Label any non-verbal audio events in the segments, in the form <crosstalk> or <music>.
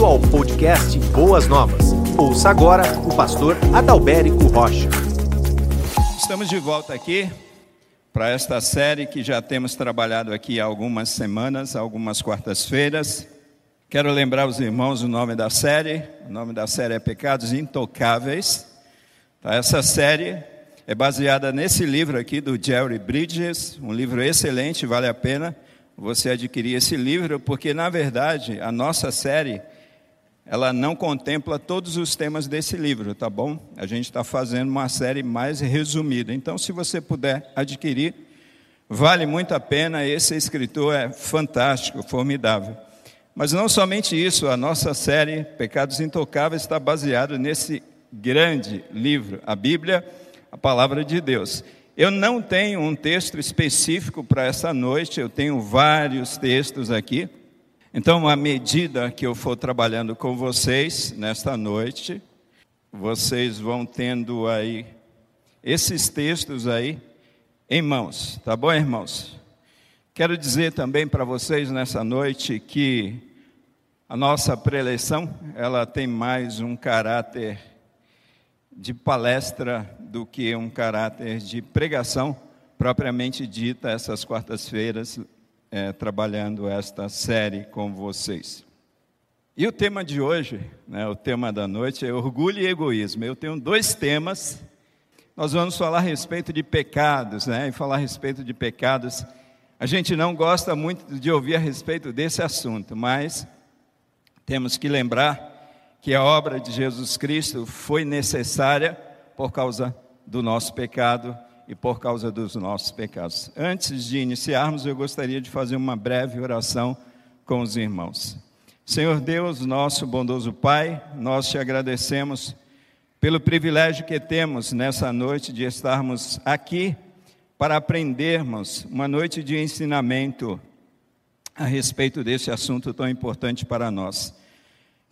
Bem-vindo ao podcast Boas Novas. Ouça agora o pastor Adalberico Rocha. Estamos de volta aqui para esta série que já temos trabalhado aqui há algumas semanas, algumas quartas-feiras. Quero lembrar os irmãos o nome da série. O nome da série é Pecados Intocáveis. Tá, essa série é baseada nesse livro aqui do Jerry Bridges, um livro excelente, vale a pena você adquirir esse livro, porque na verdade a nossa série ela não contempla todos os temas desse livro, tá bom? A gente está fazendo uma série mais resumida. Então, se você puder adquirir, vale muito a pena. Esse escritor é fantástico, formidável. Mas não somente isso, a nossa série Pecados Intocáveis está baseada nesse grande livro, a Bíblia, a Palavra de Deus. Eu não tenho um texto específico para essa noite, eu tenho vários textos aqui. Então, à medida que eu for trabalhando com vocês nesta noite, vocês vão tendo aí esses textos aí em mãos, tá bom, irmãos? Quero dizer também para vocês nessa noite que a nossa preleção, ela tem mais um caráter de palestra do que um caráter de pregação propriamente dita essas quartas-feiras, é, trabalhando esta série com vocês. E o tema de hoje, né, o tema da noite é orgulho e egoísmo. Eu tenho dois temas. Nós vamos falar a respeito de pecados, né? E falar a respeito de pecados, a gente não gosta muito de ouvir a respeito desse assunto, mas temos que lembrar que a obra de Jesus Cristo foi necessária por causa do nosso pecado e por causa dos nossos pecados. Antes de iniciarmos, eu gostaria de fazer uma breve oração com os irmãos. Senhor Deus, nosso bondoso Pai, nós te agradecemos pelo privilégio que temos nessa noite de estarmos aqui para aprendermos uma noite de ensinamento a respeito desse assunto tão importante para nós.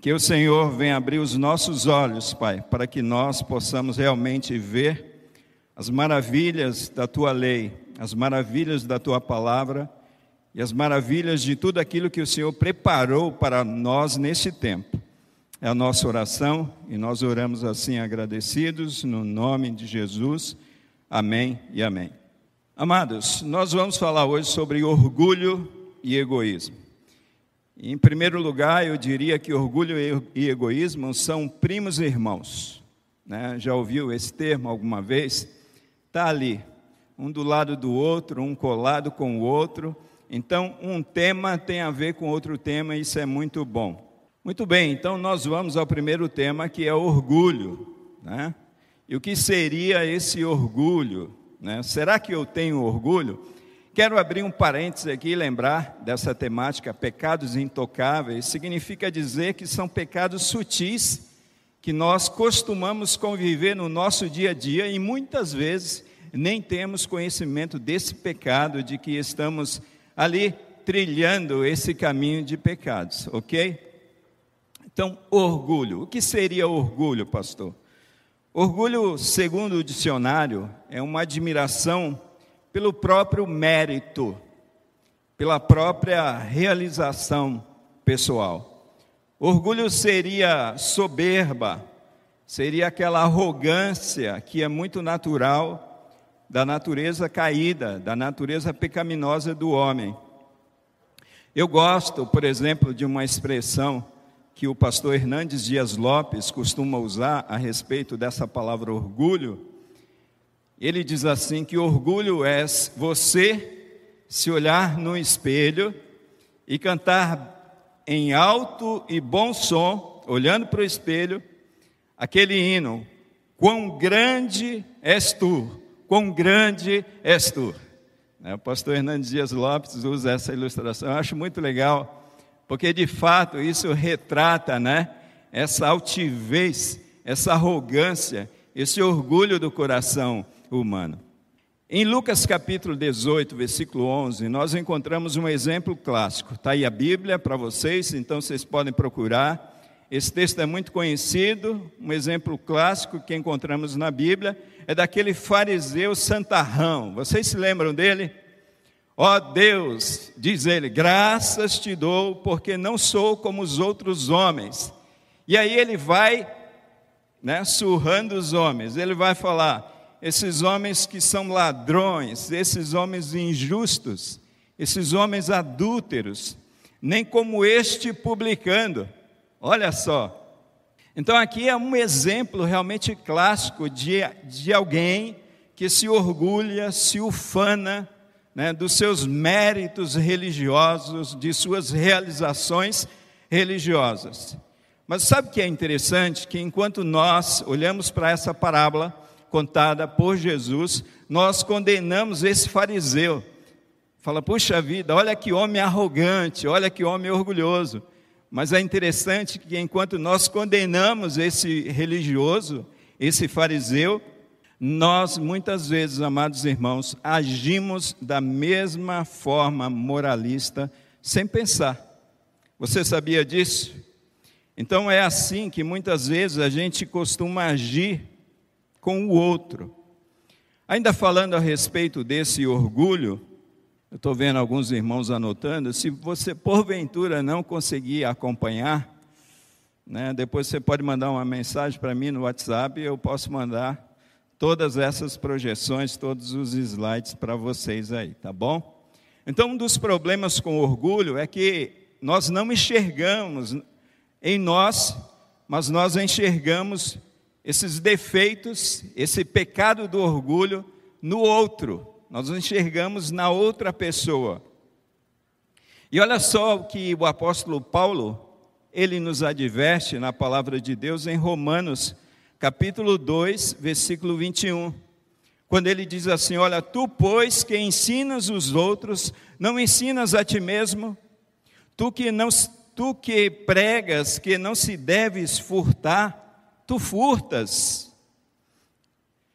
Que o Senhor venha abrir os nossos olhos, Pai, para que nós possamos realmente ver as maravilhas da tua lei, as maravilhas da tua palavra e as maravilhas de tudo aquilo que o Senhor preparou para nós neste tempo. É a nossa oração e nós oramos assim agradecidos no nome de Jesus. Amém e amém. Amados, nós vamos falar hoje sobre orgulho e egoísmo. Em primeiro lugar, eu diria que orgulho e egoísmo são primos irmãos. Né? Já ouviu esse termo alguma vez? Está ali, um do lado do outro, um colado com o outro. Então, um tema tem a ver com outro tema, e isso é muito bom. Muito bem, então nós vamos ao primeiro tema, que é orgulho. Né? E o que seria esse orgulho? Né? Será que eu tenho orgulho? Quero abrir um parênteses aqui e lembrar dessa temática, pecados intocáveis, significa dizer que são pecados sutis que nós costumamos conviver no nosso dia a dia e muitas vezes nem temos conhecimento desse pecado, de que estamos ali trilhando esse caminho de pecados, ok? Então, orgulho. O que seria orgulho, pastor? Orgulho, segundo o dicionário, é uma admiração pelo próprio mérito, pela própria realização pessoal. Orgulho seria soberba, seria aquela arrogância que é muito natural da natureza caída, da natureza pecaminosa do homem. Eu gosto, por exemplo, de uma expressão que o pastor Hernandes Dias Lopes costuma usar a respeito dessa palavra orgulho, ele diz assim: que orgulho é você se olhar no espelho e cantar em alto e bom som, olhando para o espelho, aquele hino: Quão grande és tu, quão grande és tu. Né, o pastor Hernandes Dias Lopes usa essa ilustração, eu acho muito legal, porque de fato isso retrata né, essa altivez, essa arrogância, esse orgulho do coração humano. Em Lucas capítulo 18, versículo 11, nós encontramos um exemplo clássico. Está aí a Bíblia para vocês, então vocês podem procurar. Esse texto é muito conhecido, um exemplo clássico que encontramos na Bíblia é daquele fariseu santarrão. Vocês se lembram dele? Ó oh Deus, diz ele, graças te dou, porque não sou como os outros homens. E aí ele vai, né, surrando os homens, ele vai falar: esses homens que são ladrões, esses homens injustos, esses homens adúlteros, nem como este publicando. Olha só. Então aqui é um exemplo realmente clássico de, de alguém que se orgulha, se ufana né, dos seus méritos religiosos, de suas realizações religiosas. Mas sabe o que é interessante? Que enquanto nós olhamos para essa parábola contada por Jesus, nós condenamos esse fariseu Fala, puxa vida, olha que homem arrogante, olha que homem orgulhoso. Mas é interessante que enquanto nós condenamos esse religioso, esse fariseu, nós muitas vezes, amados irmãos, agimos da mesma forma moralista, sem pensar. Você sabia disso? Então é assim que muitas vezes a gente costuma agir com o outro. Ainda falando a respeito desse orgulho, eu estou vendo alguns irmãos anotando. Se você, porventura, não conseguir acompanhar, né, depois você pode mandar uma mensagem para mim no WhatsApp e eu posso mandar todas essas projeções, todos os slides para vocês aí, tá bom? Então, um dos problemas com orgulho é que nós não enxergamos em nós, mas nós enxergamos esses defeitos, esse pecado do orgulho no outro nós enxergamos na outra pessoa. E olha só o que o apóstolo Paulo, ele nos adverte na palavra de Deus em Romanos, capítulo 2, versículo 21. Quando ele diz assim: Olha, tu, pois, que ensinas os outros, não ensinas a ti mesmo, tu que, não, tu que pregas que não se deves furtar, tu furtas.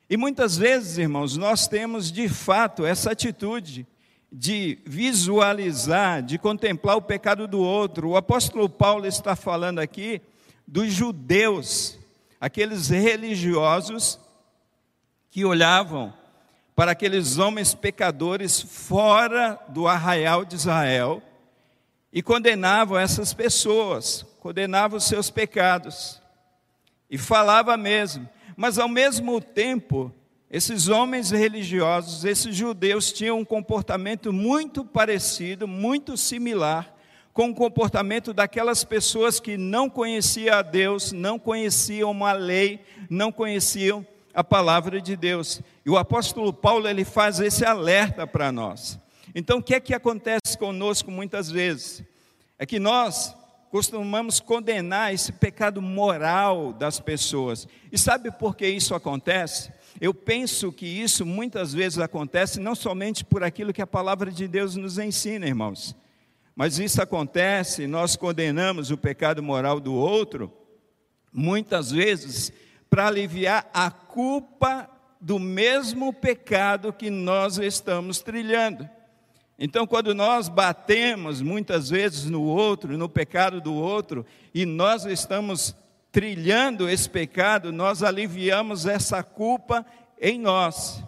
E muitas vezes, irmãos, nós temos de fato essa atitude de visualizar, de contemplar o pecado do outro. O apóstolo Paulo está falando aqui dos judeus, aqueles religiosos que olhavam para aqueles homens pecadores fora do arraial de Israel e condenavam essas pessoas, condenavam os seus pecados. E falava mesmo: mas ao mesmo tempo, esses homens religiosos, esses judeus, tinham um comportamento muito parecido, muito similar com o comportamento daquelas pessoas que não conheciam a Deus, não conheciam a lei, não conheciam a palavra de Deus. E o apóstolo Paulo ele faz esse alerta para nós. Então, o que é que acontece conosco muitas vezes? É que nós costumamos condenar esse pecado moral das pessoas. E sabe por que isso acontece? Eu penso que isso muitas vezes acontece não somente por aquilo que a palavra de Deus nos ensina, irmãos, mas isso acontece, nós condenamos o pecado moral do outro, muitas vezes para aliviar a culpa do mesmo pecado que nós estamos trilhando. Então, quando nós batemos muitas vezes no outro, no pecado do outro, e nós estamos trilhando esse pecado, nós aliviamos essa culpa em nós.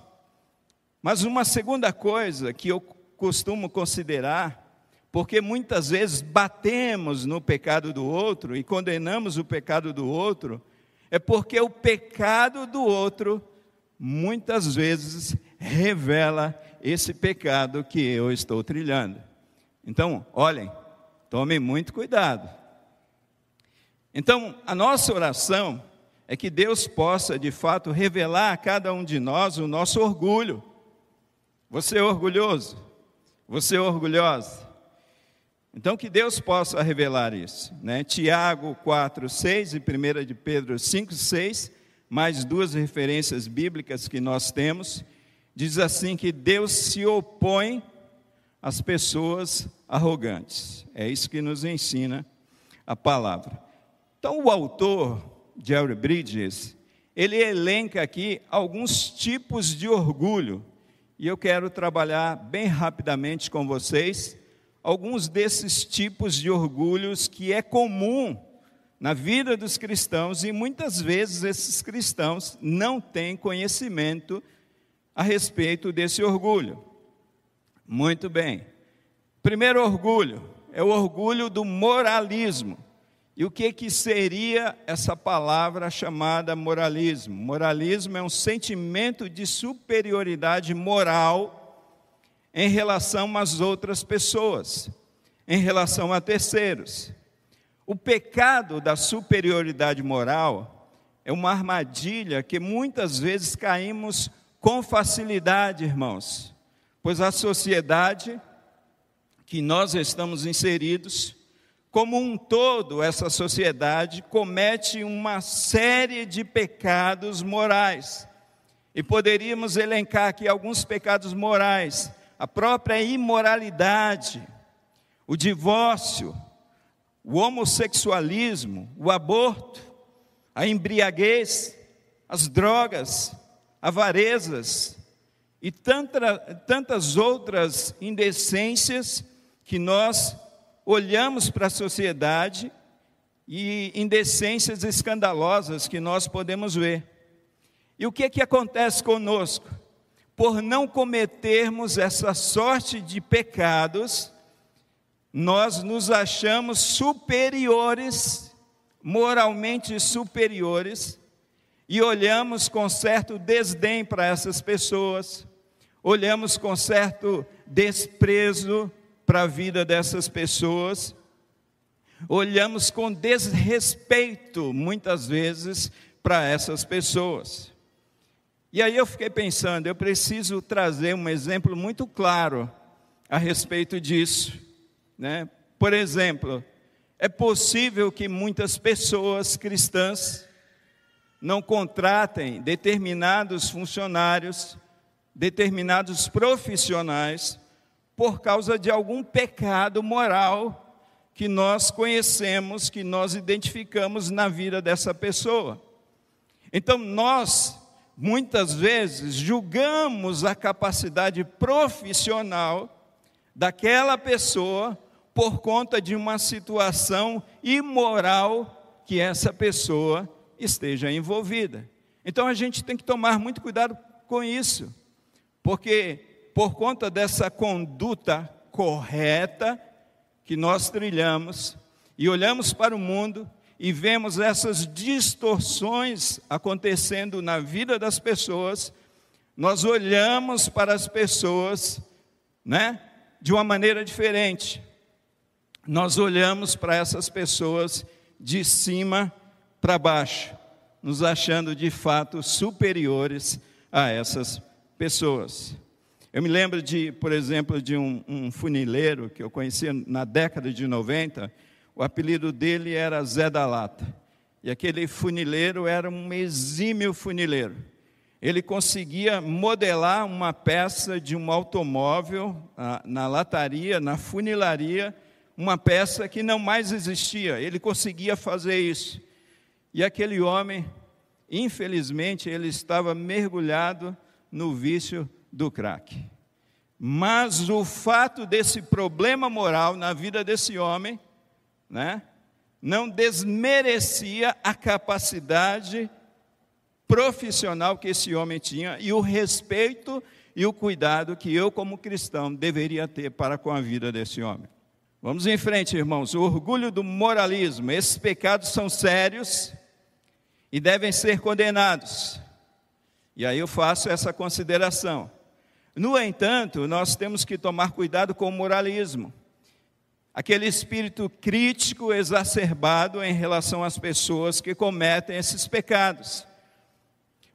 Mas uma segunda coisa que eu costumo considerar, porque muitas vezes batemos no pecado do outro e condenamos o pecado do outro, é porque o pecado do outro muitas vezes revela esse pecado que eu estou trilhando. Então, olhem, tomem muito cuidado. Então, a nossa oração é que Deus possa, de fato, revelar a cada um de nós o nosso orgulho. Você é orgulhoso? Você é orgulhosa? Então, que Deus possa revelar isso. Né? Tiago 4, 6 e 1 de Pedro 5, 6, mais duas referências bíblicas que nós temos diz assim que Deus se opõe às pessoas arrogantes. É isso que nos ensina a palavra. Então, o autor, Jerry Bridges, ele elenca aqui alguns tipos de orgulho. E eu quero trabalhar bem rapidamente com vocês alguns desses tipos de orgulhos que é comum na vida dos cristãos e muitas vezes esses cristãos não têm conhecimento a respeito desse orgulho. Muito bem. Primeiro orgulho é o orgulho do moralismo. E o que, que seria essa palavra chamada moralismo? Moralismo é um sentimento de superioridade moral em relação às outras pessoas, em relação a terceiros. O pecado da superioridade moral é uma armadilha que muitas vezes caímos com facilidade, irmãos, pois a sociedade que nós estamos inseridos como um todo, essa sociedade comete uma série de pecados morais. E poderíamos elencar aqui alguns pecados morais: a própria imoralidade, o divórcio, o homossexualismo, o aborto, a embriaguez, as drogas, avarezas e tanta, tantas outras indecências que nós olhamos para a sociedade e indecências escandalosas que nós podemos ver. E o que, que acontece conosco? Por não cometermos essa sorte de pecados, nós nos achamos superiores, moralmente superiores, e olhamos com certo desdém para essas pessoas, olhamos com certo desprezo para a vida dessas pessoas, olhamos com desrespeito, muitas vezes, para essas pessoas. E aí eu fiquei pensando, eu preciso trazer um exemplo muito claro a respeito disso. Né? Por exemplo, é possível que muitas pessoas cristãs não contratem determinados funcionários, determinados profissionais, por causa de algum pecado moral que nós conhecemos, que nós identificamos na vida dessa pessoa. Então, nós, muitas vezes, julgamos a capacidade profissional daquela pessoa por conta de uma situação imoral que essa pessoa esteja envolvida. Então, a gente tem que tomar muito cuidado com isso, porque por conta dessa conduta correta que nós trilhamos e olhamos para o mundo e vemos essas distorções acontecendo na vida das pessoas, nós olhamos para as pessoas, né, de uma maneira diferente. Nós olhamos para essas pessoas de cima para baixo, nos achando de fato superiores a essas pessoas. Eu me lembro de, por exemplo, de um, um, funileiro que eu conhecia na década de 90, o apelido dele era Zé da Lata. E aquele funileiro era um exímio funileiro. Ele conseguia modelar uma peça de um automóvel na lataria, na funilaria, uma peça que não mais existia. Ele conseguia fazer isso. E aquele homem, infelizmente, ele estava mergulhado no vício do crack. Mas o fato desse problema moral na vida desse homem, né, não desmerecia a capacidade profissional que esse homem tinha e o respeito e o cuidado que eu, como cristão, deveria ter para com a vida desse homem. Vamos em frente, irmãos. O orgulho do moralismo. Esses pecados são sérios e devem ser condenados. E aí eu faço essa consideração. No entanto, nós temos que tomar cuidado com o moralismo. Aquele espírito crítico exacerbado em relação às pessoas que cometem esses pecados.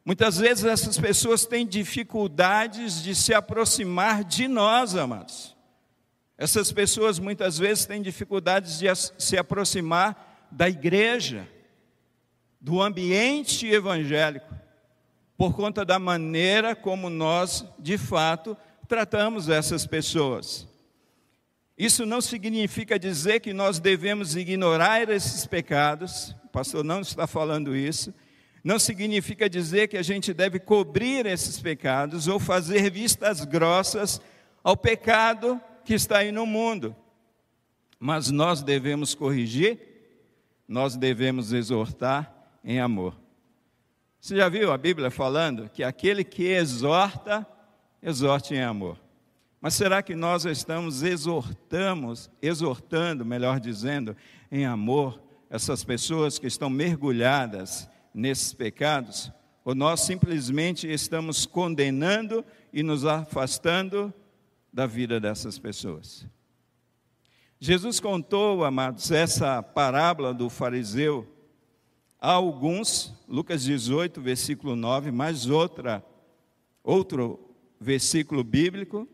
Muitas vezes essas pessoas têm dificuldades de se aproximar de nós, amados. Essas pessoas muitas vezes têm dificuldades de se aproximar da igreja, do ambiente evangélico por conta da maneira como nós, de fato, tratamos essas pessoas. Isso não significa dizer que nós devemos ignorar esses pecados, o pastor não está falando isso. Não significa dizer que a gente deve cobrir esses pecados ou fazer vistas grossas ao pecado que está aí no mundo. Mas nós devemos corrigir, nós devemos exortar em amor. Você já viu a Bíblia falando que aquele que exorta, exorte em amor. Mas será que nós estamos exortamos, exortando, melhor dizendo, em amor essas pessoas que estão mergulhadas nesses pecados? Ou nós simplesmente estamos condenando e nos afastando da vida dessas pessoas? Jesus contou, amados, essa parábola do fariseu a alguns, Lucas 18, versículo 9, mais outra, outro versículo bíblico.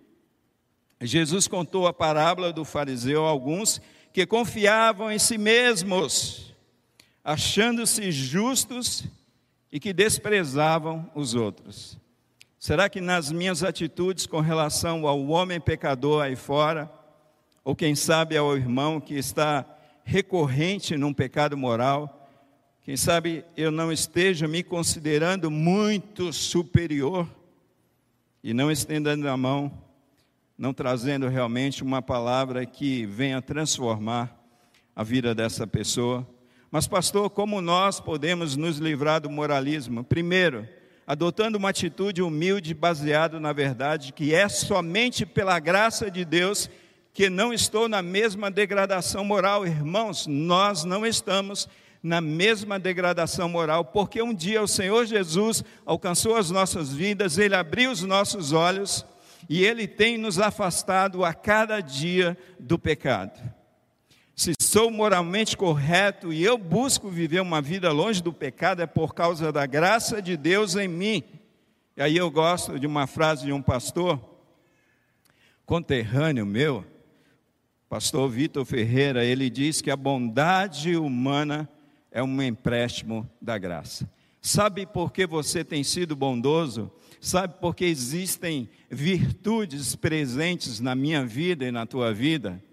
Jesus contou a parábola do fariseu a alguns que confiavam em si mesmos, achando-se justos e que desprezavam os outros. Será que nas minhas atitudes com relação ao homem pecador aí fora, ou quem sabe ao irmão que está recorrente num pecado moral, quem sabe eu não esteja me considerando muito superior e não estendendo a mão, não trazendo realmente uma palavra que venha transformar a vida dessa pessoa. Mas, pastor, como nós podemos nos livrar do moralismo? Primeiro, adotando uma atitude humilde, baseada na verdade, que é somente pela graça de Deus que não estou na mesma degradação moral. Irmãos, nós não estamos na mesma degradação moral, porque um dia o Senhor Jesus alcançou as nossas vidas, ele abriu os nossos olhos e ele tem nos afastado a cada dia do pecado. Se sou moralmente correto e eu busco viver uma vida longe do pecado, é por causa da graça de Deus em mim. E aí eu gosto de uma frase de um pastor, conterrâneo meu, Pastor Vitor Ferreira, ele diz que a bondade humana é um empréstimo da graça. Sabe por que você tem sido bondoso? Sabe por que existem virtudes presentes na minha vida e na tua vida?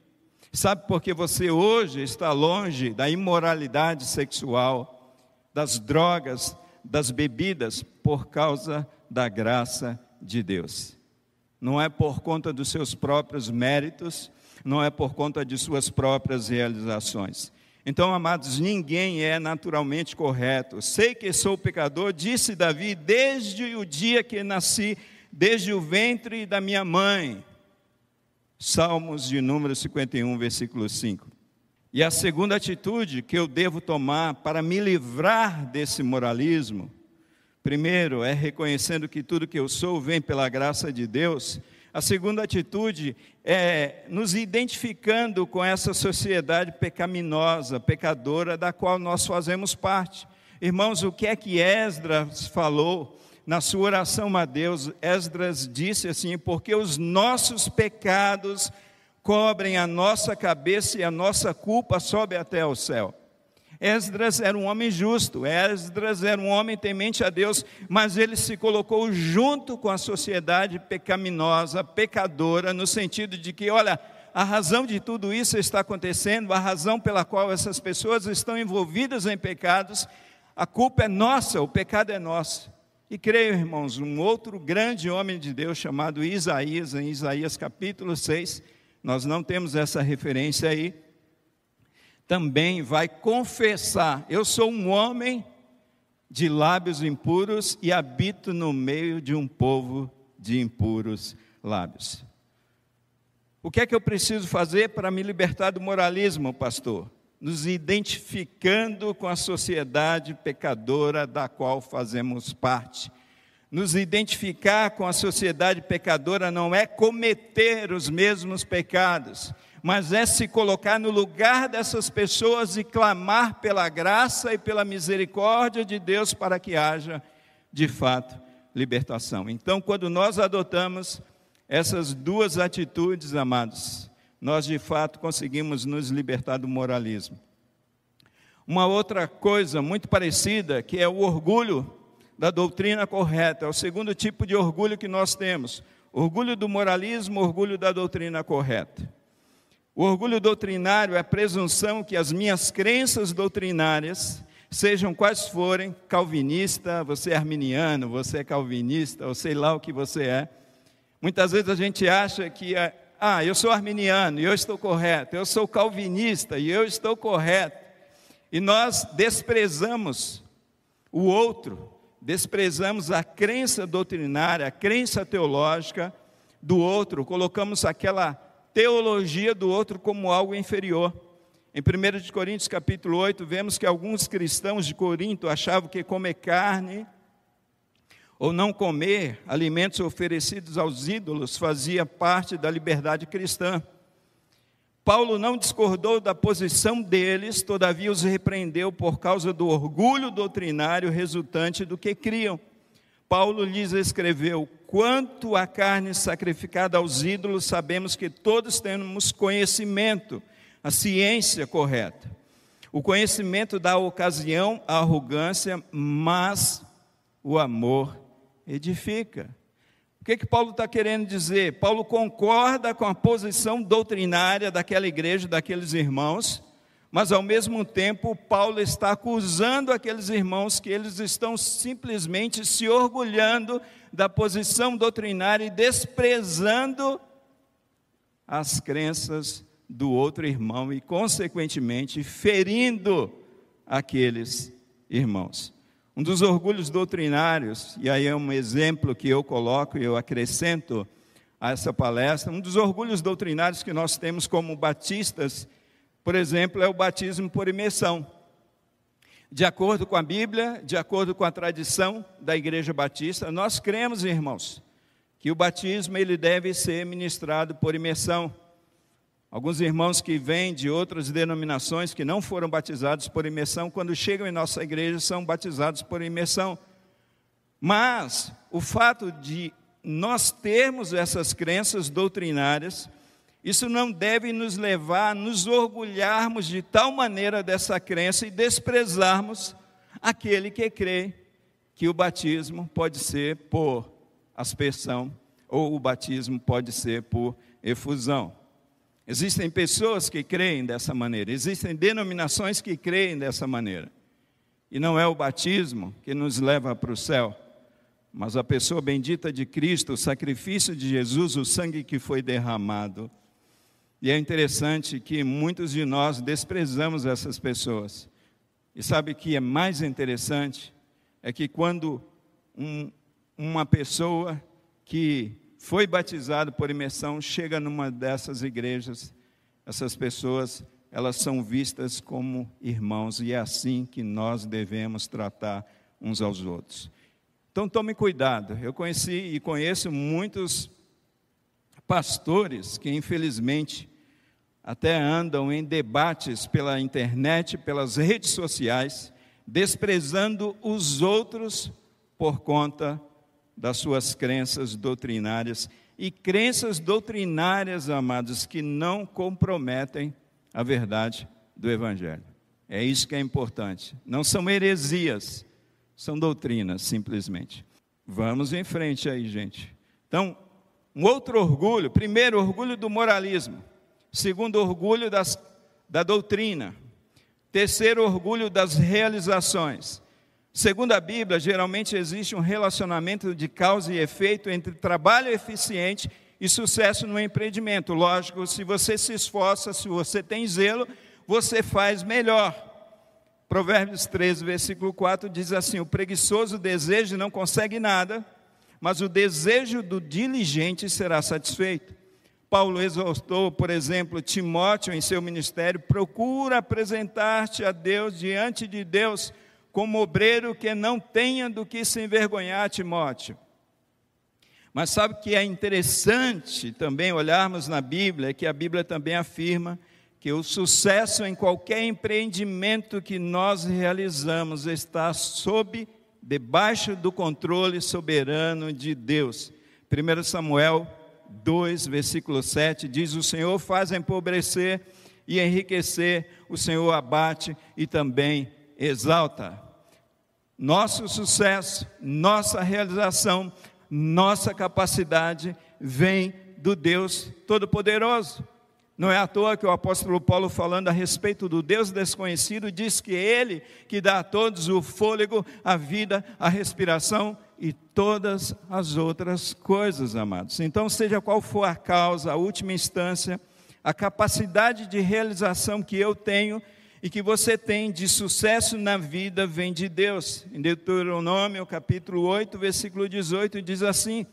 Sabe por que você hoje está longe da imoralidade sexual, das drogas, das bebidas? Por causa da graça de Deus. Não é por conta dos seus próprios méritos, não é por conta de suas próprias realizações. Então, amados, ninguém é naturalmente correto. Sei que sou pecador, disse Davi, desde o dia que nasci, desde o ventre da minha mãe. Salmos de número 51, versículo 5. E a segunda atitude que eu devo tomar para me livrar desse moralismo, primeiro é reconhecendo que tudo que eu sou vem pela graça de Deus a segunda atitude é nos identificando com essa sociedade pecaminosa, pecadora, da qual nós fazemos parte. Irmãos, o que é que Esdras falou na sua oração a Deus? Esdras disse assim: porque os nossos pecados cobrem a nossa cabeça e a nossa culpa sobe até o céu. Esdras era um homem justo, Esdras era um homem temente a Deus, mas ele se colocou junto com a sociedade pecaminosa, pecadora, no sentido de que, olha, a razão de tudo isso está acontecendo, a razão pela qual essas pessoas estão envolvidas em pecados, a culpa é nossa, o pecado é nosso. E creio, irmãos, um outro grande homem de Deus chamado Isaías, em Isaías capítulo 6, nós não temos essa referência aí, também vai confessar: Eu sou um homem de lábios impuros e habito no meio de um povo de impuros lábios. O que é que eu preciso fazer para me libertar do moralismo, pastor? Nos identificando com a sociedade pecadora da qual fazemos parte. Nos identificar com a sociedade pecadora não é cometer os mesmos pecados, mas é se colocar no lugar dessas pessoas e clamar pela graça e pela misericórdia de Deus para que haja, de fato, libertação. Então, quando nós adotamos essas duas atitudes, amados, nós de fato conseguimos nos libertar do moralismo. Uma outra coisa muito parecida, que é o orgulho da doutrina correta, é o segundo tipo de orgulho que nós temos: orgulho do moralismo, orgulho da doutrina correta. O orgulho doutrinário é a presunção que as minhas crenças doutrinárias, sejam quais forem, calvinista, você é arminiano, você é calvinista, ou sei lá o que você é. Muitas vezes a gente acha que, é, ah, eu sou arminiano e eu estou correto, eu sou calvinista e eu estou correto. E nós desprezamos o outro, desprezamos a crença doutrinária, a crença teológica, do outro, colocamos aquela teologia do outro como algo inferior. Em 1 Coríntios capítulo 8, vemos que alguns cristãos de Corinto achavam que comer carne ou não comer alimentos oferecidos aos ídolos fazia parte da liberdade cristã. Paulo não discordou da posição deles, todavia os repreendeu por causa do orgulho doutrinário resultante do que criam. Paulo lhes escreveu: Quanto à carne sacrificada aos ídolos, sabemos que todos temos conhecimento, a ciência correta. O conhecimento dá ocasião à arrogância, mas o amor edifica. O que, que Paulo está querendo dizer? Paulo concorda com a posição doutrinária daquela igreja, daqueles irmãos, mas ao mesmo tempo Paulo está acusando aqueles irmãos que eles estão simplesmente se orgulhando da posição doutrinária e desprezando as crenças do outro irmão e, consequentemente, ferindo aqueles irmãos. Um dos orgulhos doutrinários, e aí é um exemplo que eu coloco e eu acrescento a essa palestra, um dos orgulhos doutrinários que nós temos como batistas, por exemplo, é o batismo por imersão. De acordo com a Bíblia, de acordo com a tradição da Igreja Batista, nós cremos, irmãos, que o batismo ele deve ser ministrado por imersão. Alguns irmãos que vêm de outras denominações que não foram batizados por imersão, quando chegam em nossa igreja, são batizados por imersão. Mas o fato de nós termos essas crenças doutrinárias, isso não deve nos levar a nos orgulharmos de tal maneira dessa crença e desprezarmos aquele que crê que o batismo pode ser por aspersão ou o batismo pode ser por efusão. Existem pessoas que creem dessa maneira, existem denominações que creem dessa maneira. E não é o batismo que nos leva para o céu, mas a pessoa bendita de Cristo, o sacrifício de Jesus, o sangue que foi derramado. E é interessante que muitos de nós desprezamos essas pessoas. E sabe o que é mais interessante? É que quando um, uma pessoa que foi batizado por imersão, chega numa dessas igrejas, essas pessoas, elas são vistas como irmãos e é assim que nós devemos tratar uns aos outros. Então tome cuidado. Eu conheci e conheço muitos pastores que infelizmente até andam em debates pela internet, pelas redes sociais, desprezando os outros por conta das suas crenças doutrinárias. E crenças doutrinárias, amados, que não comprometem a verdade do Evangelho. É isso que é importante. Não são heresias, são doutrinas, simplesmente. Vamos em frente aí, gente. Então, um outro orgulho: primeiro, orgulho do moralismo. Segundo, orgulho das, da doutrina. Terceiro, orgulho das realizações. Segundo a Bíblia, geralmente existe um relacionamento de causa e efeito entre trabalho eficiente e sucesso no empreendimento. Lógico, se você se esforça, se você tem zelo, você faz melhor. Provérbios 13, versículo 4 diz assim: O preguiçoso deseja e não consegue nada, mas o desejo do diligente será satisfeito. Paulo exortou, por exemplo, Timóteo em seu ministério: procura apresentar-te a Deus diante de Deus como obreiro que não tenha do que se envergonhar, Timóteo. Mas sabe que é interessante também olharmos na Bíblia, é que a Bíblia também afirma que o sucesso em qualquer empreendimento que nós realizamos está sob, debaixo do controle soberano de Deus. 1 Samuel 2, versículo 7 diz: O Senhor faz empobrecer e enriquecer, o Senhor abate e também exalta. Nosso sucesso, nossa realização, nossa capacidade vem do Deus Todo-Poderoso. Não é à toa que o apóstolo Paulo, falando a respeito do Deus desconhecido, diz que Ele que dá a todos o fôlego, a vida, a respiração e todas as outras coisas, amados. Então, seja qual for a causa, a última instância, a capacidade de realização que eu tenho e que você tem de sucesso na vida vem de Deus. Em Deuteronômio, capítulo 8, versículo 18, diz assim: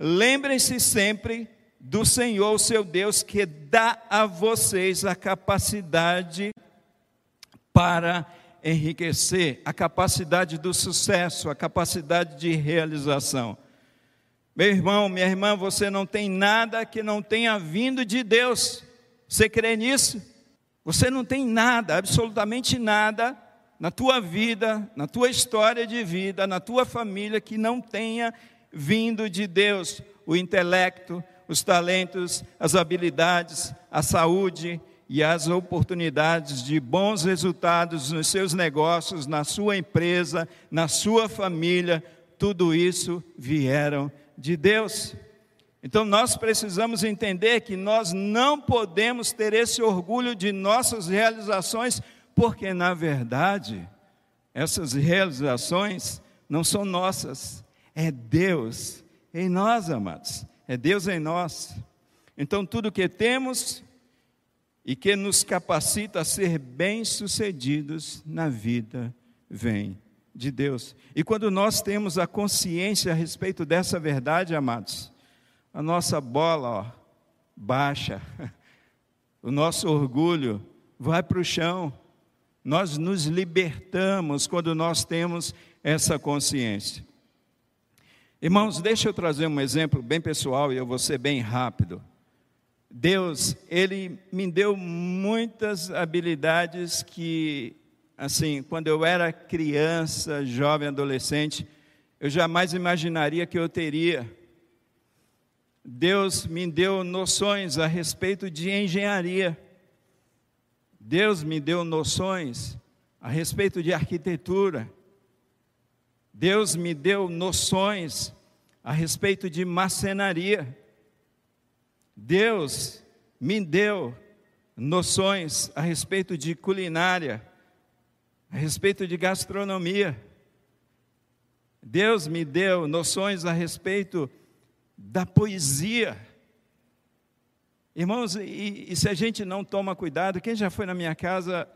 lembrem-se sempre do Senhor, seu Deus, que dá a vocês a capacidade para enriquecer, a capacidade do sucesso, a capacidade de realização. Meu irmão, minha irmã, você não tem nada que não tenha vindo de Deus. Você crê nisso? Você não tem nada, absolutamente nada, na tua vida, na tua história de vida, na tua família, que não tenha vindo de Deus. O intelecto, os talentos, as habilidades, a saúde e as oportunidades de bons resultados nos seus negócios, na sua empresa, na sua família, tudo isso vieram de Deus. Então nós precisamos entender que nós não podemos ter esse orgulho de nossas realizações, porque na verdade essas realizações não são nossas, é Deus em nós, amados. É Deus em nós. Então, tudo que temos e que nos capacita a ser bem-sucedidos na vida vem de Deus. E quando nós temos a consciência a respeito dessa verdade, amados, a nossa bola ó, baixa, <laughs> o nosso orgulho vai para o chão. Nós nos libertamos quando nós temos essa consciência. Irmãos, deixa eu trazer um exemplo bem pessoal e eu vou ser bem rápido. Deus, Ele me deu muitas habilidades que, assim, quando eu era criança, jovem, adolescente, eu jamais imaginaria que eu teria. Deus me deu noções a respeito de engenharia. Deus me deu noções a respeito de arquitetura. Deus me deu noções a respeito de macenaria. Deus me deu noções a respeito de culinária, a respeito de gastronomia. Deus me deu noções a respeito da poesia. Irmãos, e, e, se a gente não toma cuidado, quem já foi na minha casa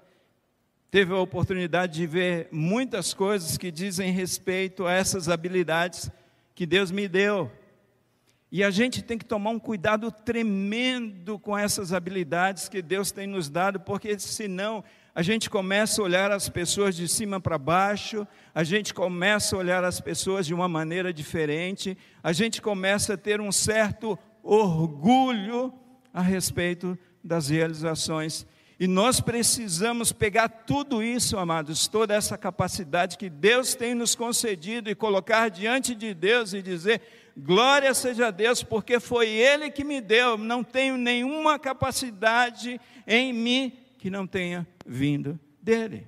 teve a oportunidade de ver muitas coisas que dizem respeito a essas habilidades que Deus me deu. E a gente tem que tomar um cuidado tremendo com essas habilidades que Deus tem nos dado, porque senão a gente começa a olhar as pessoas de cima para baixo, a gente começa a olhar as pessoas de uma maneira diferente, a gente começa a ter um certo orgulho a respeito das realizações. E nós precisamos pegar tudo isso, amados, toda essa capacidade que Deus tem nos concedido e colocar diante de Deus e dizer: glória seja a Deus, porque foi Ele que me deu, não tenho nenhuma capacidade em mim que não tenha vindo dele.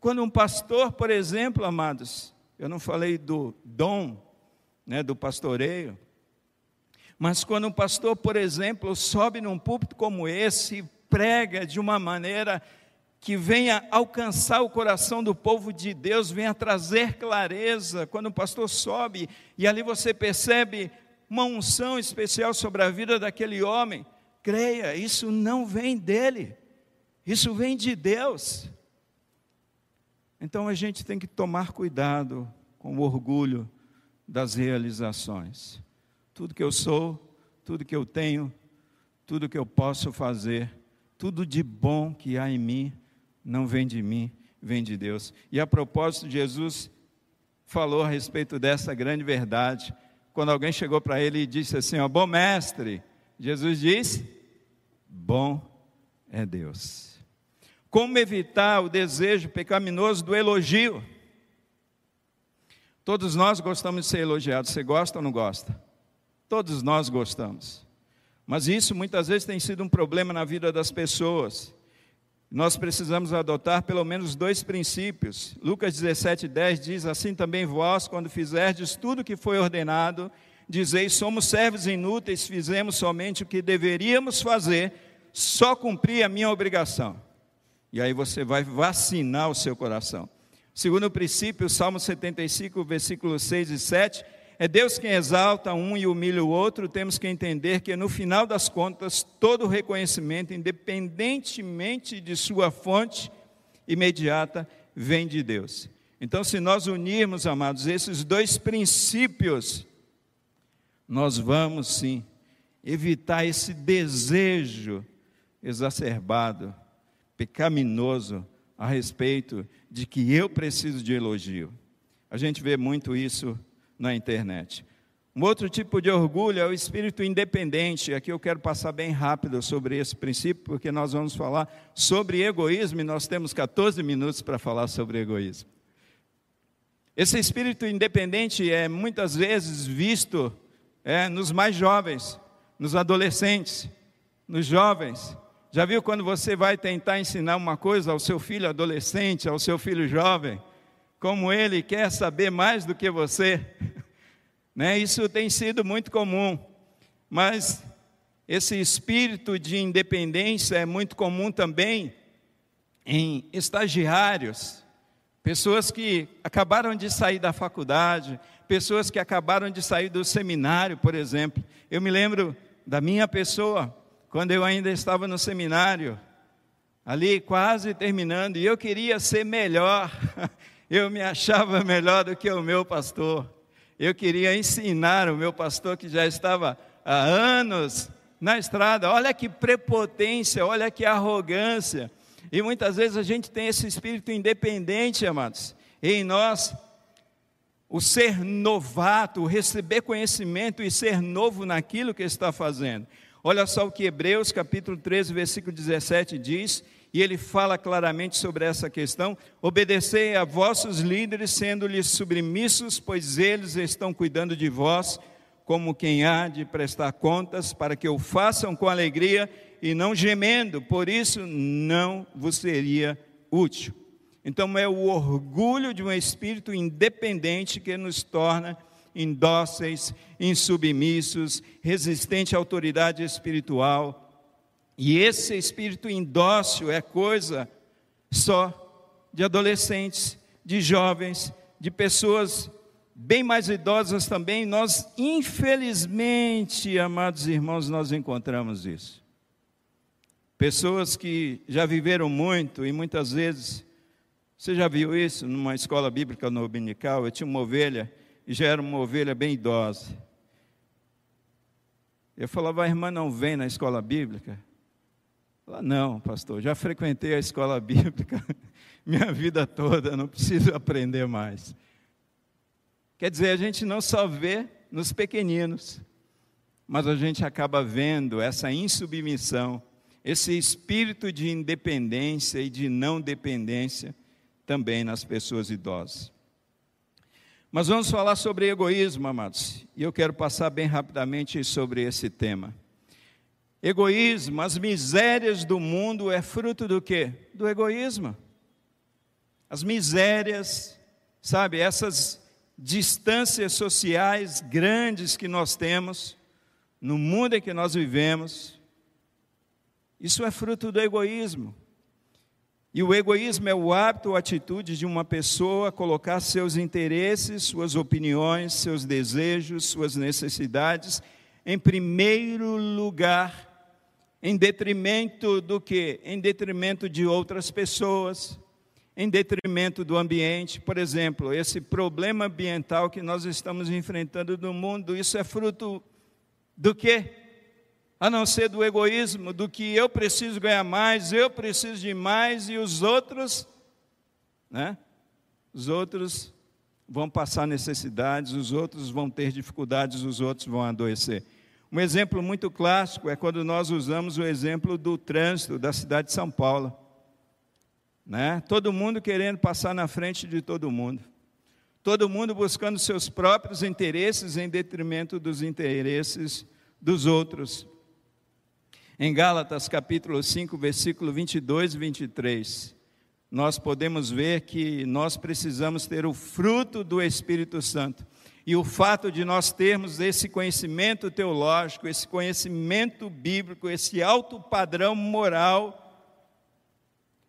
Quando um pastor, por exemplo, amados, eu não falei do dom, né, do pastoreio, mas quando um pastor, por exemplo, sobe num púlpito como esse prega de uma maneira que venha alcançar o coração do povo de Deus, venha trazer clareza. Quando o pastor sobe e ali você percebe uma unção especial sobre a vida daquele homem, creia, isso não vem dele, isso vem de Deus. Então a gente tem que tomar cuidado com o orgulho das realizações. Tudo que eu sou, tudo que eu tenho, tudo que eu posso fazer, tudo de bom que há em mim não vem de mim, vem de Deus. E a propósito, Jesus falou a respeito dessa grande verdade. Quando alguém chegou para ele e disse assim: ó, Bom mestre, Jesus disse: Bom é Deus. Como evitar o desejo pecaminoso do elogio? Todos nós gostamos de ser elogiados. Você gosta ou não gosta? Todos nós gostamos. Mas isso muitas vezes tem sido um problema na vida das pessoas. Nós precisamos adotar pelo menos dois princípios. Lucas 17:10 diz: Assim também vós, quando fizerdes tudo o que foi ordenado, dizeis: Somos servos inúteis, fizemos somente o que deveríamos fazer, só cumprir a minha obrigação. E aí você vai vacinar o seu coração. Segundo princípio, Salmo 75, versículos 6 e 7 é Deus quem exalta um e humilha o outro, temos que entender que no final das contas, todo reconhecimento, independentemente de sua fonte imediata, vem de Deus. Então, se nós unirmos, amados, esses dois princípios, nós vamos sim evitar esse desejo exacerbado, pecaminoso a respeito de que eu preciso de elogio. A gente vê muito isso na internet. Um outro tipo de orgulho é o espírito independente. Aqui eu quero passar bem rápido sobre esse princípio, porque nós vamos falar sobre egoísmo e nós temos 14 minutos para falar sobre egoísmo. Esse espírito independente é muitas vezes visto é, nos mais jovens, nos adolescentes, nos jovens. Já viu quando você vai tentar ensinar uma coisa ao seu filho adolescente, ao seu filho jovem, como ele quer saber mais do que você? <laughs> Né? Isso tem sido muito comum, mas esse espírito de independência é muito comum também em estagiários, pessoas que acabaram de sair da faculdade, pessoas que acabaram de sair do seminário, por exemplo. Eu me lembro da minha pessoa, quando eu ainda estava no seminário, ali quase terminando, e eu queria ser melhor, <laughs> eu me achava melhor do que o meu pastor eu queria ensinar o meu pastor que já estava há anos na estrada. Olha que prepotência, olha que arrogância. E muitas vezes a gente tem esse espírito independente, amados, em nós. O ser novato, receber conhecimento e ser novo naquilo que está fazendo. Olha só o que Hebreus capítulo 13, versículo 17 diz: e ele fala claramente sobre essa questão. Obedecei a vossos líderes, sendo-lhes submissos, pois eles estão cuidando de vós, como quem há de prestar contas, para que o façam com alegria e não gemendo, por isso não vos seria útil. Então é o orgulho de um espírito independente que nos torna indóceis, insubmissos, resistente à autoridade espiritual e esse espírito indócil é coisa só de adolescentes, de jovens, de pessoas bem mais idosas também. Nós, infelizmente, amados irmãos, nós encontramos isso. Pessoas que já viveram muito e muitas vezes, você já viu isso numa escola bíblica dominical? Eu tinha uma ovelha e já era uma ovelha bem idosa. Eu falava, a irmã não vem na escola bíblica? Ela, não, pastor, já frequentei a escola <laughs> bíblica minha vida toda, não preciso aprender mais. Quer dizer, a gente não só vê nos pequeninos, mas a gente acaba vendo essa insubmissão, esse espírito de independência e de não dependência também nas pessoas idosas. Mas vamos falar sobre egoísmo, amados, e eu quero passar bem rapidamente sobre esse tema. Egoísmo, as misérias do mundo é fruto do quê? Do egoísmo. As misérias, sabe, essas distâncias sociais grandes que nós temos no mundo em que nós vivemos, isso é fruto do egoísmo. E o egoísmo é o hábito ou atitude de uma pessoa colocar seus interesses, suas opiniões, seus desejos, suas necessidades em primeiro lugar em detrimento do que? Em detrimento de outras pessoas, em detrimento do ambiente. Por exemplo, esse problema ambiental que nós estamos enfrentando no mundo, isso é fruto do quê? A não ser do egoísmo, do que eu preciso ganhar mais, eu preciso de mais e os outros, né? Os outros vão passar necessidades, os outros vão ter dificuldades, os outros vão adoecer. Um exemplo muito clássico é quando nós usamos o exemplo do trânsito da cidade de São Paulo. Né? Todo mundo querendo passar na frente de todo mundo. Todo mundo buscando seus próprios interesses em detrimento dos interesses dos outros. Em Gálatas capítulo 5, versículo 22 e 23, nós podemos ver que nós precisamos ter o fruto do Espírito Santo. E o fato de nós termos esse conhecimento teológico, esse conhecimento bíblico, esse alto padrão moral,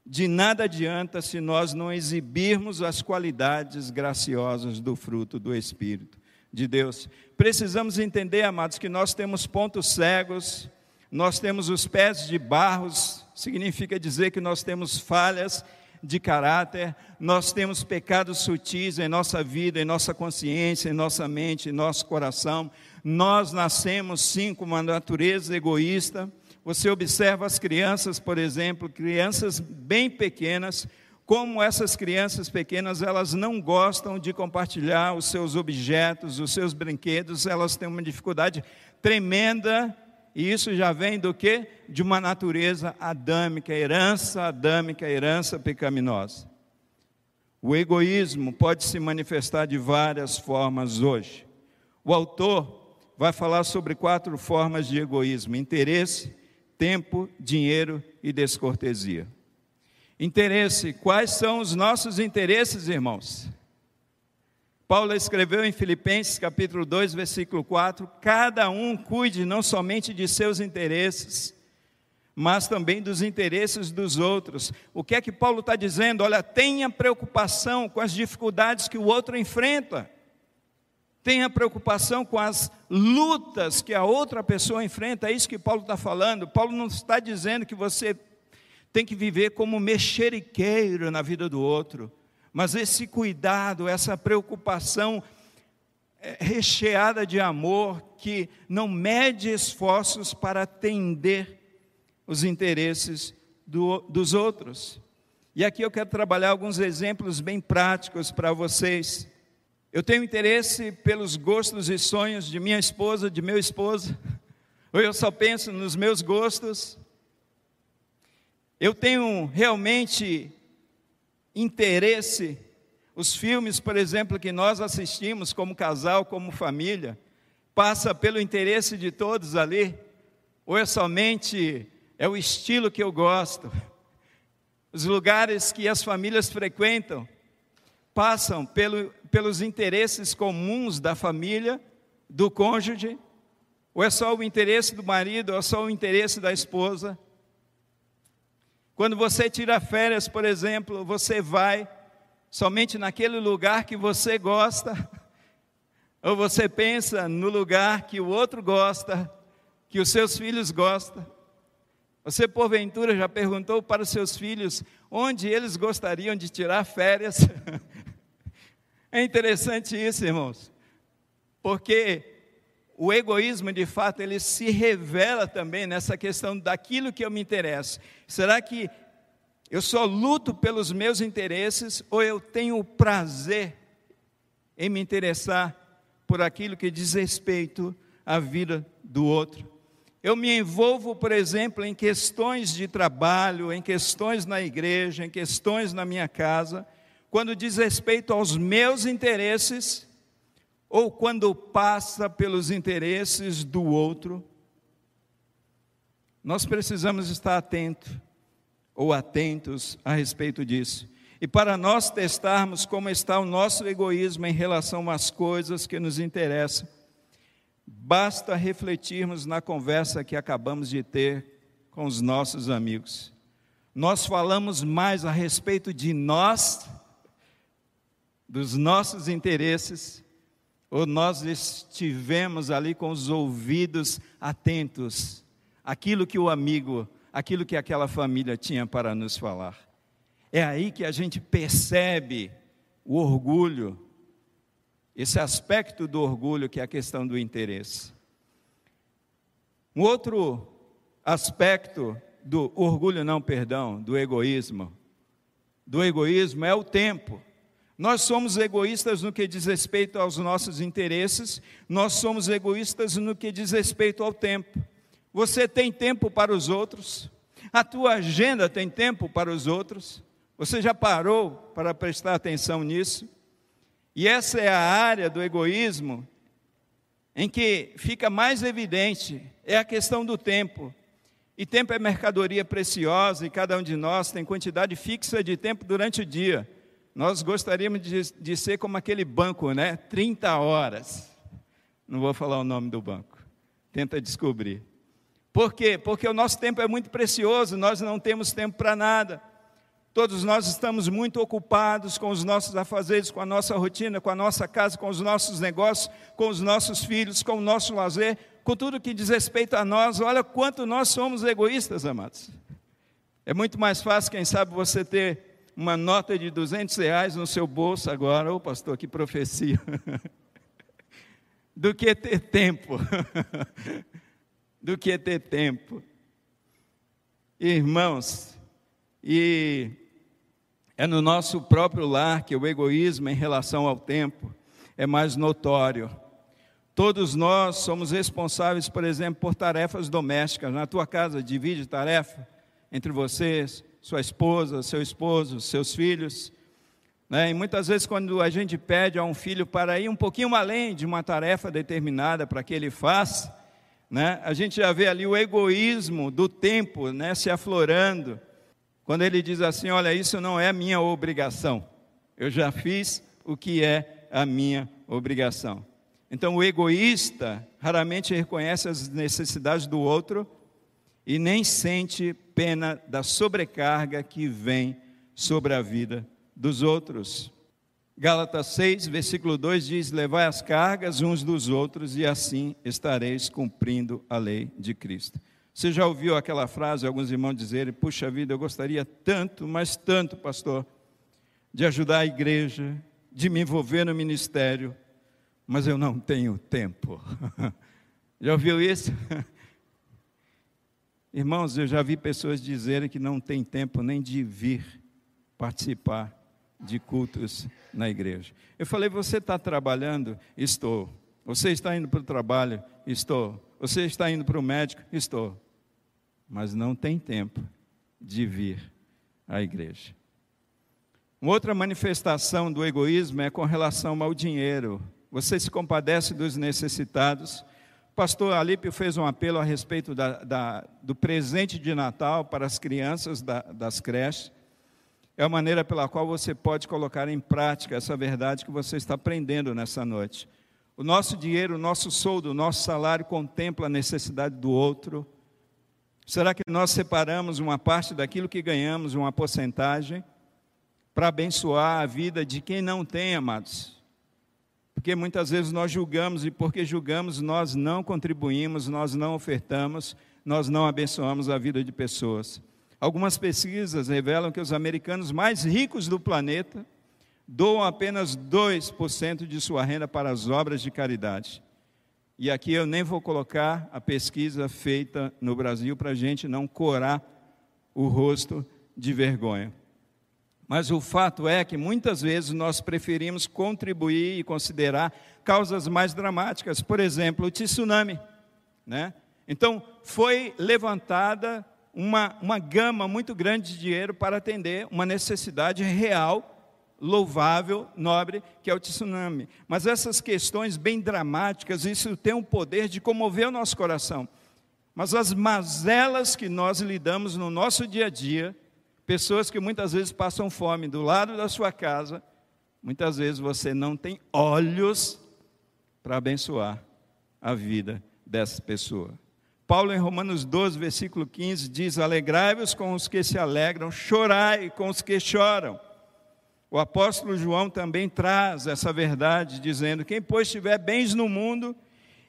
de nada adianta se nós não exibirmos as qualidades graciosas do fruto do Espírito de Deus. Precisamos entender, amados, que nós temos pontos cegos, nós temos os pés de barros, significa dizer que nós temos falhas de caráter, nós temos pecados sutis em nossa vida, em nossa consciência, em nossa mente, em nosso coração, Nós nascemos sim com uma natureza egoísta. Você observa as crianças, por exemplo, crianças bem pequenas, como essas crianças pequenas, elas não gostam de compartilhar os seus objetos, os seus brinquedos, elas têm uma dificuldade tremenda, e isso já vem do que? De uma natureza adâmica, herança adâmica, herança pecaminosa. O egoísmo pode se manifestar de várias formas hoje. O autor vai falar sobre quatro formas de egoísmo: interesse, tempo, dinheiro e descortesia. Interesse, quais são os nossos interesses, irmãos? Paulo escreveu em Filipenses capítulo 2, versículo 4: cada um cuide não somente de seus interesses, mas também dos interesses dos outros. O que é que Paulo está dizendo? Olha, tenha preocupação com as dificuldades que o outro enfrenta, tenha preocupação com as lutas que a outra pessoa enfrenta, é isso que Paulo está falando. Paulo não está dizendo que você tem que viver como mexeriqueiro na vida do outro. Mas esse cuidado, essa preocupação é, recheada de amor, que não mede esforços para atender os interesses do, dos outros. E aqui eu quero trabalhar alguns exemplos bem práticos para vocês. Eu tenho interesse pelos gostos e sonhos de minha esposa, de meu esposo, <laughs> ou eu só penso nos meus gostos, eu tenho realmente interesse, os filmes, por exemplo, que nós assistimos como casal, como família, passa pelo interesse de todos ali, ou é somente é o estilo que eu gosto? <laughs> Os lugares que as famílias frequentam passam pelo, pelos interesses comuns da família, do cônjuge, ou é só o interesse do marido, ou é só o interesse da esposa? Quando você tira férias, por exemplo, você vai somente naquele lugar que você gosta, <laughs> ou você pensa no lugar que o outro gosta, que os seus filhos gostam. Você, porventura, já perguntou para os seus filhos onde eles gostariam de tirar férias? <laughs> é interessante isso, irmãos, porque o egoísmo, de fato, ele se revela também nessa questão daquilo que eu me interesso. Será que eu só luto pelos meus interesses ou eu tenho o prazer em me interessar por aquilo que diz respeito à vida do outro? Eu me envolvo, por exemplo, em questões de trabalho, em questões na igreja, em questões na minha casa, quando diz respeito aos meus interesses ou quando passa pelos interesses do outro, nós precisamos estar atentos ou atentos a respeito disso. E para nós testarmos como está o nosso egoísmo em relação às coisas que nos interessam, basta refletirmos na conversa que acabamos de ter com os nossos amigos. Nós falamos mais a respeito de nós, dos nossos interesses, ou nós estivemos ali com os ouvidos atentos àquilo que o amigo, aquilo que aquela família tinha para nos falar. É aí que a gente percebe o orgulho, esse aspecto do orgulho que é a questão do interesse. Um outro aspecto do orgulho, não, perdão, do egoísmo, do egoísmo é o tempo. Nós somos egoístas no que diz respeito aos nossos interesses, nós somos egoístas no que diz respeito ao tempo. Você tem tempo para os outros? A tua agenda tem tempo para os outros? Você já parou para prestar atenção nisso? E essa é a área do egoísmo em que fica mais evidente é a questão do tempo. E tempo é mercadoria preciosa e cada um de nós tem quantidade fixa de tempo durante o dia. Nós gostaríamos de, de ser como aquele banco, né? 30 horas. Não vou falar o nome do banco. Tenta descobrir. Por quê? Porque o nosso tempo é muito precioso, nós não temos tempo para nada. Todos nós estamos muito ocupados com os nossos afazeres, com a nossa rotina, com a nossa casa, com os nossos negócios, com os nossos filhos, com o nosso lazer, com tudo que diz respeito a nós. Olha quanto nós somos egoístas, amados. É muito mais fácil, quem sabe, você ter uma nota de 200 reais no seu bolso agora. Ô pastor, que profecia. <laughs> do que ter tempo. <laughs> do que ter tempo. Irmãos, e é no nosso próprio lar que o egoísmo em relação ao tempo é mais notório. Todos nós somos responsáveis, por exemplo, por tarefas domésticas. Na tua casa, divide tarefa entre vocês, sua esposa, seu esposo, seus filhos. Né? E muitas vezes, quando a gente pede a um filho para ir um pouquinho além de uma tarefa determinada para que ele faça, né? a gente já vê ali o egoísmo do tempo né? se aflorando. Quando ele diz assim: Olha, isso não é minha obrigação, eu já fiz o que é a minha obrigação. Então, o egoísta raramente reconhece as necessidades do outro e nem sente pena da sobrecarga que vem sobre a vida dos outros. Gálatas 6, versículo 2 diz: Levai as cargas uns dos outros e assim estareis cumprindo a lei de Cristo. Você já ouviu aquela frase, alguns irmãos dizerem: Puxa vida, eu gostaria tanto, mas tanto, pastor, de ajudar a igreja, de me envolver no ministério, mas eu não tenho tempo. <laughs> já ouviu isso? Irmãos, eu já vi pessoas dizerem que não tem tempo nem de vir participar de cultos na igreja. Eu falei: Você está trabalhando? Estou. Você está indo para o trabalho? Estou. Você está indo para o médico? Estou. Mas não tem tempo de vir à igreja. Uma outra manifestação do egoísmo é com relação ao dinheiro. Você se compadece dos necessitados. Pastor Alípio fez um apelo a respeito da, da, do presente de Natal para as crianças da, das creches. É a maneira pela qual você pode colocar em prática essa verdade que você está aprendendo nessa noite. O nosso dinheiro, o nosso soldo, o nosso salário contempla a necessidade do outro. Será que nós separamos uma parte daquilo que ganhamos, uma porcentagem, para abençoar a vida de quem não tem, amados? Porque muitas vezes nós julgamos e porque julgamos nós não contribuímos, nós não ofertamos, nós não abençoamos a vida de pessoas. Algumas pesquisas revelam que os americanos mais ricos do planeta doam apenas 2% de sua renda para as obras de caridade. E aqui eu nem vou colocar a pesquisa feita no Brasil para a gente não corar o rosto de vergonha. Mas o fato é que muitas vezes nós preferimos contribuir e considerar causas mais dramáticas, por exemplo, o tsunami. Né? Então, foi levantada uma, uma gama muito grande de dinheiro para atender uma necessidade real, louvável, nobre, que é o tsunami. Mas essas questões bem dramáticas, isso tem o poder de comover o nosso coração. Mas as mazelas que nós lidamos no nosso dia a dia, Pessoas que muitas vezes passam fome do lado da sua casa, muitas vezes você não tem olhos para abençoar a vida dessa pessoa. Paulo, em Romanos 12, versículo 15, diz: Alegrai-vos com os que se alegram, chorai com os que choram. O apóstolo João também traz essa verdade, dizendo: Quem, pois, tiver bens no mundo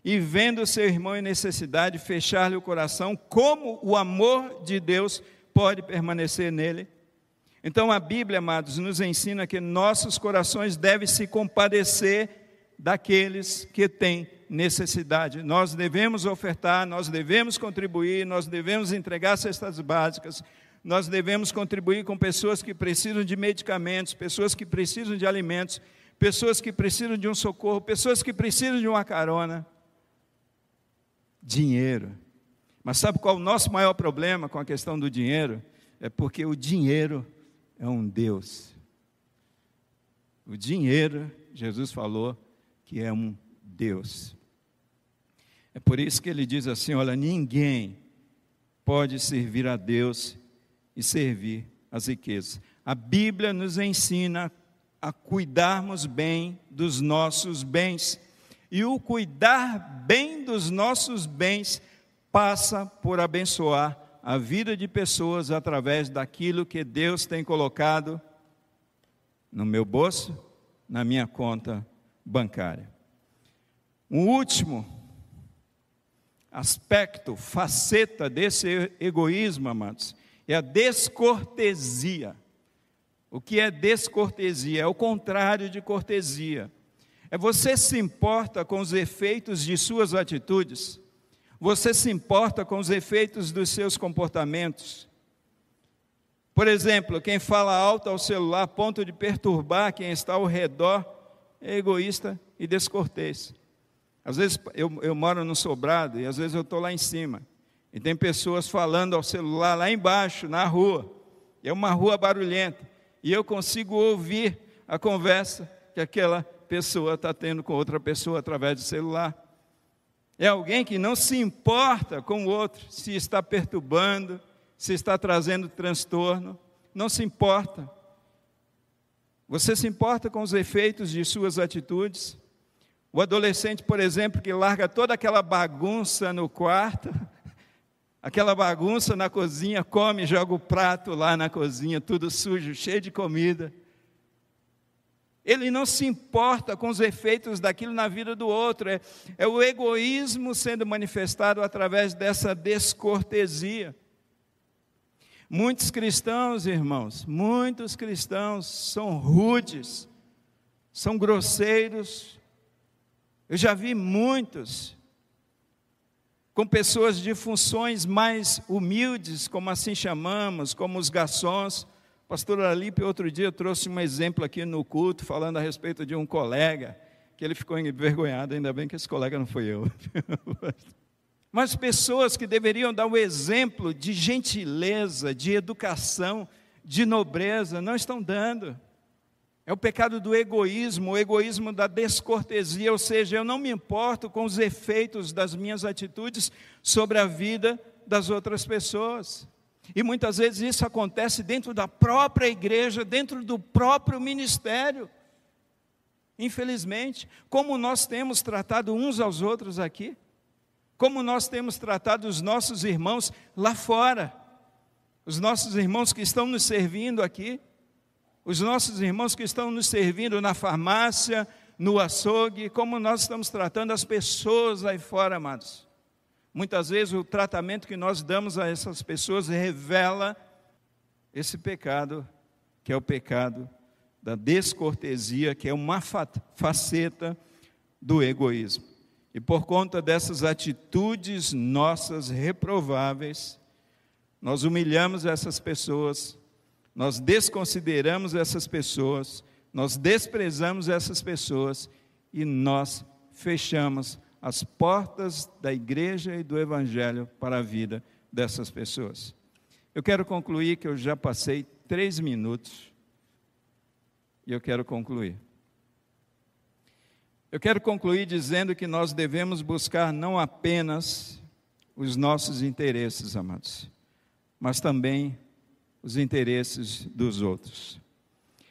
e vendo seu irmão em necessidade, fechar-lhe o coração, como o amor de Deus pode permanecer nele. Então a Bíblia, amados, nos ensina que nossos corações devem se compadecer daqueles que têm necessidade. Nós devemos ofertar, nós devemos contribuir, nós devemos entregar cestas básicas, nós devemos contribuir com pessoas que precisam de medicamentos, pessoas que precisam de alimentos, pessoas que precisam de um socorro, pessoas que precisam de uma carona. Dinheiro. Mas sabe qual o nosso maior problema com a questão do dinheiro? É porque o dinheiro é um Deus. O dinheiro, Jesus falou que é um Deus. É por isso que ele diz assim: olha, ninguém pode servir a Deus e servir as riquezas. A Bíblia nos ensina a cuidarmos bem dos nossos bens. E o cuidar bem dos nossos bens passa por abençoar a vida de pessoas através daquilo que Deus tem colocado no meu bolso, na minha conta bancária. Um último aspecto, faceta desse egoísmo, amados, é a descortesia. O que é descortesia? É o contrário de cortesia. É você se importa com os efeitos de suas atitudes? Você se importa com os efeitos dos seus comportamentos? Por exemplo, quem fala alto ao celular a ponto de perturbar quem está ao redor é egoísta e descortês. Às vezes eu, eu moro no sobrado e às vezes eu estou lá em cima. E tem pessoas falando ao celular lá embaixo, na rua. É uma rua barulhenta. E eu consigo ouvir a conversa que aquela pessoa está tendo com outra pessoa através do celular. É alguém que não se importa com o outro, se está perturbando, se está trazendo transtorno, não se importa. Você se importa com os efeitos de suas atitudes? O adolescente, por exemplo, que larga toda aquela bagunça no quarto, <laughs> aquela bagunça na cozinha, come, joga o prato lá na cozinha, tudo sujo, cheio de comida. Ele não se importa com os efeitos daquilo na vida do outro. É, é o egoísmo sendo manifestado através dessa descortesia. Muitos cristãos, irmãos, muitos cristãos são rudes, são grosseiros, eu já vi muitos com pessoas de funções mais humildes, como assim chamamos, como os garçons. Pastor Alipe, outro dia, trouxe um exemplo aqui no culto, falando a respeito de um colega, que ele ficou envergonhado, ainda bem que esse colega não foi eu. <laughs> Mas pessoas que deveriam dar o exemplo de gentileza, de educação, de nobreza, não estão dando. É o pecado do egoísmo, o egoísmo da descortesia, ou seja, eu não me importo com os efeitos das minhas atitudes sobre a vida das outras pessoas. E muitas vezes isso acontece dentro da própria igreja, dentro do próprio ministério. Infelizmente, como nós temos tratado uns aos outros aqui, como nós temos tratado os nossos irmãos lá fora, os nossos irmãos que estão nos servindo aqui, os nossos irmãos que estão nos servindo na farmácia, no açougue, como nós estamos tratando as pessoas aí fora, amados. Muitas vezes o tratamento que nós damos a essas pessoas revela esse pecado, que é o pecado da descortesia, que é uma faceta do egoísmo. E por conta dessas atitudes nossas reprováveis, nós humilhamos essas pessoas, nós desconsideramos essas pessoas, nós desprezamos essas pessoas e nós fechamos as portas da igreja e do evangelho para a vida dessas pessoas. Eu quero concluir que eu já passei três minutos e eu quero concluir. Eu quero concluir dizendo que nós devemos buscar não apenas os nossos interesses, amados, mas também os interesses dos outros.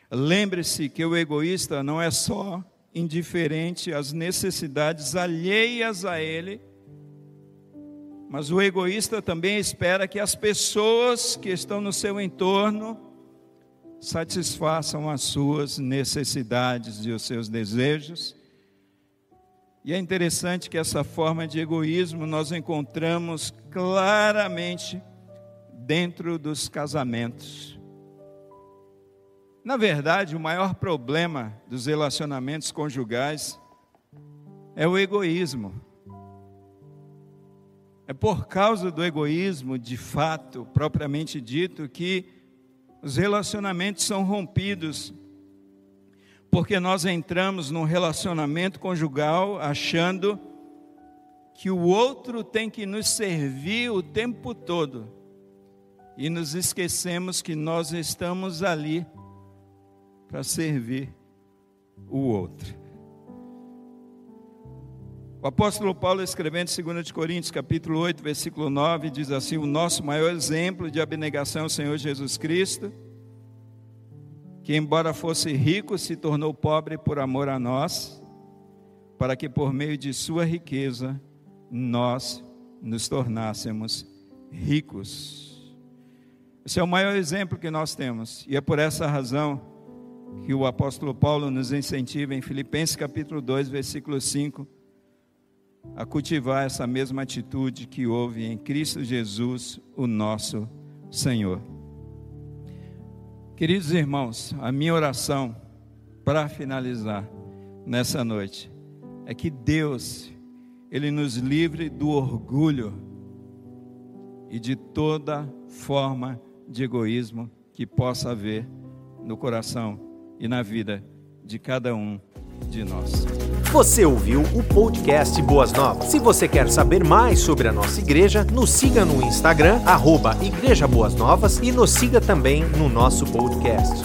Lembre-se que o egoísta não é só indiferente às necessidades alheias a ele, mas o egoísta também espera que as pessoas que estão no seu entorno satisfaçam as suas necessidades e os seus desejos. E é interessante que essa forma de egoísmo nós encontramos claramente dentro dos casamentos. Na verdade, o maior problema dos relacionamentos conjugais é o egoísmo. É por causa do egoísmo, de fato, propriamente dito, que os relacionamentos são rompidos. Porque nós entramos num relacionamento conjugal achando que o outro tem que nos servir o tempo todo e nos esquecemos que nós estamos ali para servir o outro. O apóstolo Paulo, escrevendo em 2 Coríntios, capítulo 8, versículo 9, diz assim: O nosso maior exemplo de abnegação é o Senhor Jesus Cristo, que, embora fosse rico, se tornou pobre por amor a nós, para que por meio de Sua riqueza nós nos tornássemos ricos. Esse é o maior exemplo que nós temos, e é por essa razão que o apóstolo Paulo nos incentiva em Filipenses capítulo 2, versículo 5, a cultivar essa mesma atitude que houve em Cristo Jesus, o nosso Senhor. Queridos irmãos, a minha oração para finalizar, nessa noite é que Deus, Ele nos livre do orgulho e de toda forma de egoísmo que possa haver no coração e na vida de cada um de nós. Você ouviu o podcast Boas Novas. Se você quer saber mais sobre a nossa igreja, nos siga no Instagram, arroba Igreja Boas Novas e nos siga também no nosso podcast.